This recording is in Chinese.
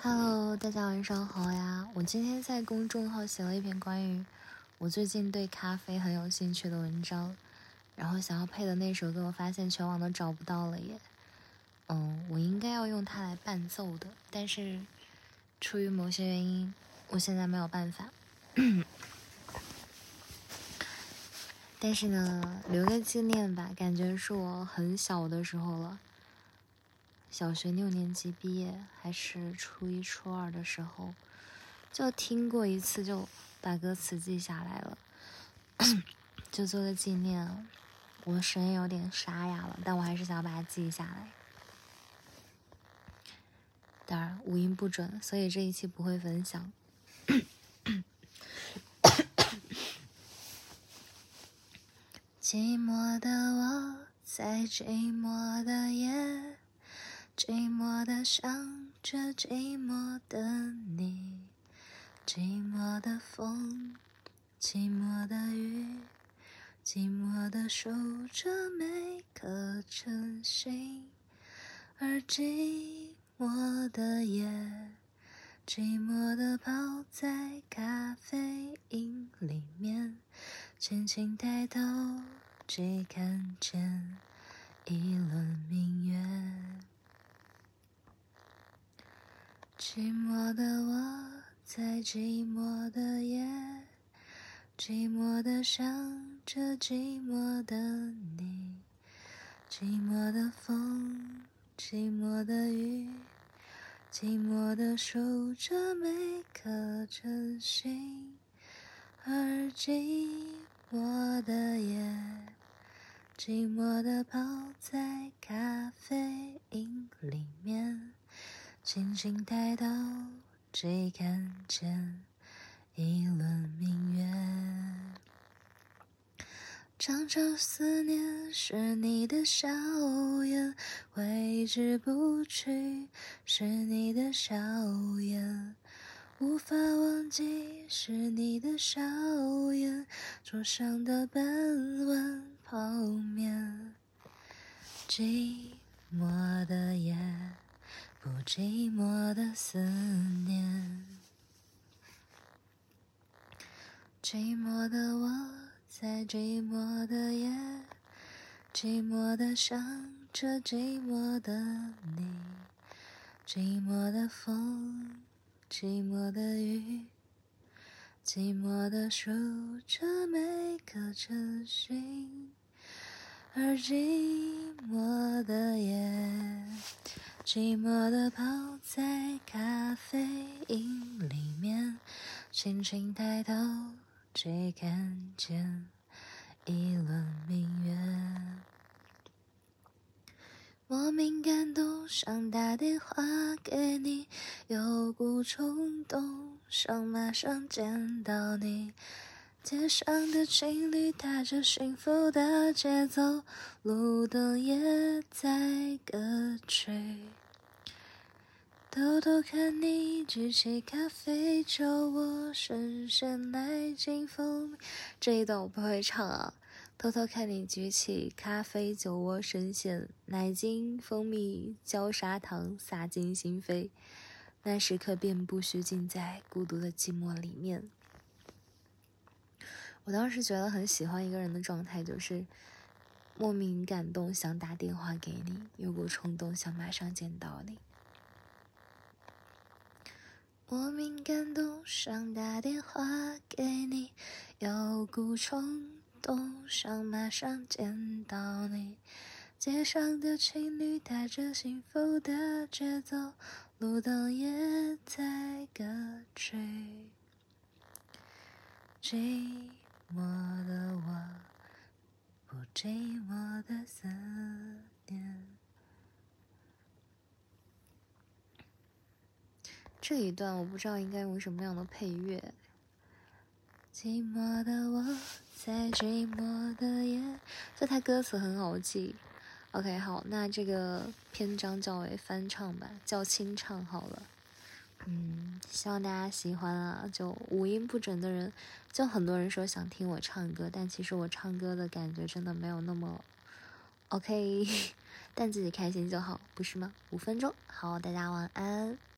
Hello，大家晚上好呀！我今天在公众号写了一篇关于我最近对咖啡很有兴趣的文章，然后想要配的那首歌，我发现全网都找不到了耶。嗯，我应该要用它来伴奏的，但是出于某些原因，我现在没有办法。但是呢，留个纪念吧，感觉是我很小的时候了。小学六年级毕业还是初一初二的时候，就听过一次，就把歌词记下来了，就做个纪念。我声音有点沙哑了，但我还是想把它记下来。当然五音不准，所以这一期不会分享。寂寞的我在寂寞的夜。寂寞的想着寂寞的你，寂寞的风，寂寞的雨，寂寞的守着每颗真心，而寂寞的夜，寂寞的泡在咖啡因里面，轻轻抬头只看见一轮明月。寂寞的我在寂寞的夜，寂寞的想着寂寞的你，寂寞的风，寂寞的雨，寂寞的守着每颗真心，而寂寞的夜，寂寞的泡在咖啡因里面。轻轻抬头，只看见一轮明月。长长思念是你的笑颜，挥之不去是你的笑颜，无法忘记是你的笑颜。桌上的半碗泡面，寂寞的夜。不寂寞的思念，寂寞的我在寂寞的夜，寂寞的想着寂寞的你，寂寞的风，寂寞的雨，寂寞的数着每个晨星，而寂寞的夜。寂寞的泡在咖啡因里面，轻轻抬头，只看见一轮明月。莫名感动，想打电话给你，有股冲动，想马上见到你。街上的情侣踏着幸福的节奏，路灯也在歌曲。偷偷看你举起咖啡酒，我深陷奶精蜂蜜。这一段我不会唱啊。偷偷看你举起咖啡酒窝，深陷奶精蜂蜜焦砂糖洒进心扉，那时刻便不需浸在孤独的寂寞里面。我当时觉得很喜欢一个人的状态，就是莫名感动，想打电话给你，有股冲动想马上见到你。莫名感动，想打电话给你，有股冲动想马上见到你。街上的情侣踏着幸福的节奏，路灯也在歌曲。寂寞的我，不寂寞的思念。这一段我不知道应该用什么样的配乐。寂寞的我在寂寞的夜，这它歌词很好记。OK，好，那这个篇章叫为翻唱吧，叫清唱好了。嗯，希望大家喜欢啊。就五音不准的人，就很多人说想听我唱歌，但其实我唱歌的感觉真的没有那么 OK，但自己开心就好，不是吗？五分钟，好，大家晚安。